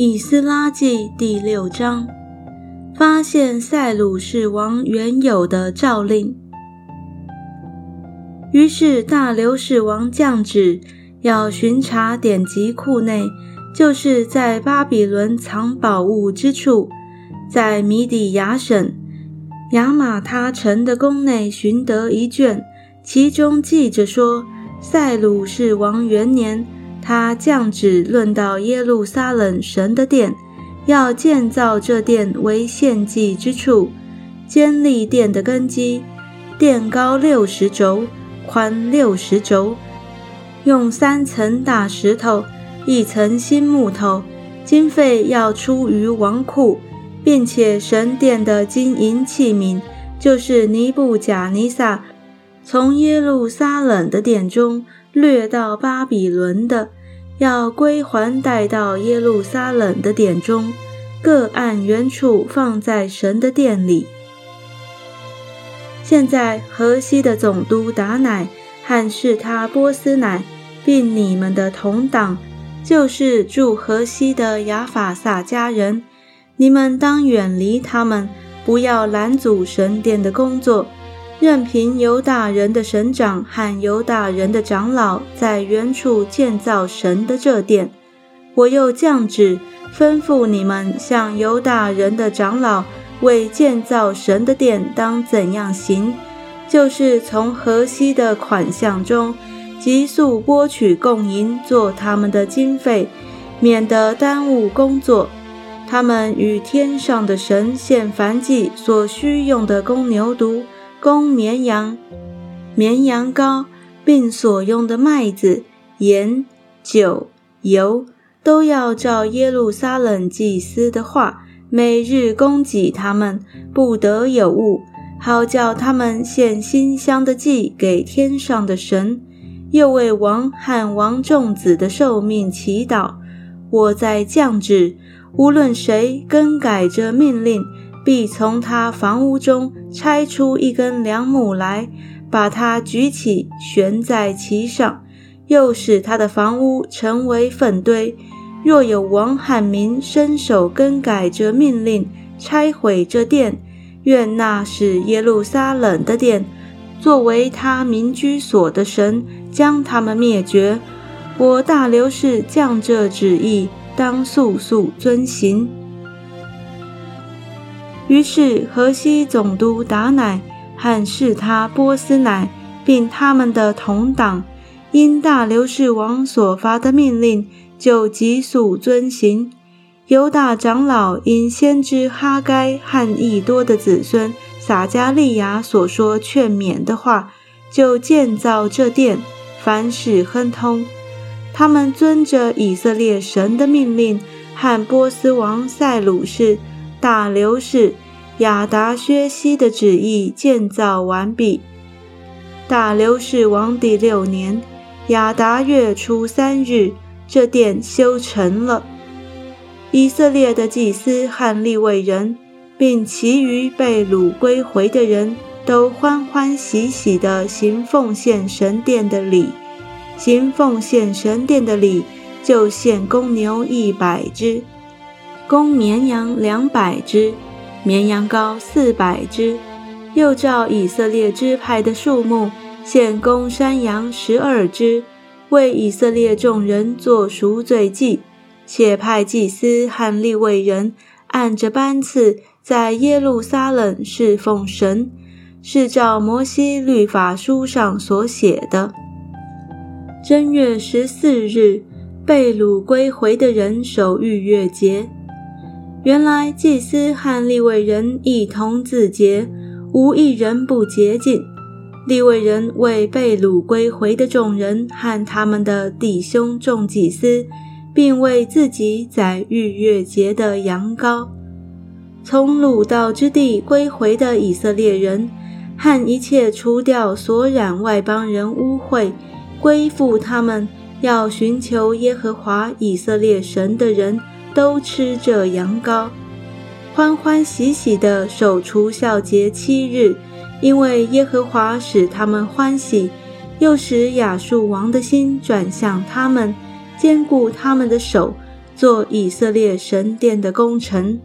以斯拉记第六章，发现塞鲁士王原有的诏令。于是大流士王降旨，要巡查典籍库内，就是在巴比伦藏宝物之处，在米底亚省亚玛他城的宫内寻得一卷，其中记着说：塞鲁士王元年。他降旨论到耶路撒冷神的殿，要建造这殿为献祭之处，坚立殿的根基，殿高六十轴，宽六十轴，用三层大石头，一层新木头，经费要出于王库，并且神殿的金银器皿，就是尼布甲尼撒从耶路撒冷的殿中掠到巴比伦的。要归还带到耶路撒冷的殿中，各按原处放在神的殿里。现在河西的总督达乃和是他波斯乃，并你们的同党，就是住河西的亚法萨家人，你们当远离他们，不要拦阻神殿的工作。任凭犹大人的省长和犹大人的长老在原处建造神的这殿，我又降旨吩咐你们向犹大人的长老为建造神的殿当怎样行，就是从河西的款项中急速拨取供银做他们的经费，免得耽误工作。他们与天上的神献燔祭所需用的公牛犊。供绵羊、绵羊羔，并所用的麦子、盐、酒、油，都要照耶路撒冷祭司的话，每日供给他们，不得有误，好叫他们献馨香的祭给天上的神，又为王和王众子的寿命祈祷。我在降旨，无论谁更改这命令。必从他房屋中拆出一根梁木来，把它举起，悬在其上，又使他的房屋成为粪堆。若有王汉民伸手更改这命令，拆毁这殿，愿那使耶路撒冷的殿，作为他民居所的神，将他们灭绝。我大流士降这旨意，当速速遵行。于是，河西总督达乃和是他波斯乃，并他们的同党，因大流士王所发的命令，就急速遵行。犹大长老因先知哈该和益多的子孙撒加利亚所说劝勉的话，就建造这殿，凡事亨通。他们遵着以色列神的命令，和波斯王塞鲁士。大流士亚达薛西的旨意建造完毕。大流士王第六年亚达月初三日，这殿修成了。以色列的祭司和利未人，并其余被掳归回的人都欢欢喜喜地行奉献神殿的礼。行奉献神殿的礼，就献公牛一百只。公绵羊两百只，绵羊羔四百只，又照以色列支派的数目，献公山羊十二只，为以色列众人做赎罪祭。且派祭司和利未人按着班次，在耶路撒冷侍奉神，是照摩西律法书上所写的。正月十四日，被掳归回的人守逾越节。原来祭司和利未人一同自洁，无一人不洁净。利未人为被掳归回的众人和他们的弟兄众祭司，并为自己宰逾越节的羊羔。从掳到之地归回的以色列人，和一切除掉所染外邦人污秽、归附他们要寻求耶和华以色列神的人。都吃着羊羔，欢欢喜喜地守除孝节七日，因为耶和华使他们欢喜，又使亚述王的心转向他们，坚固他们的手，做以色列神殿的工程。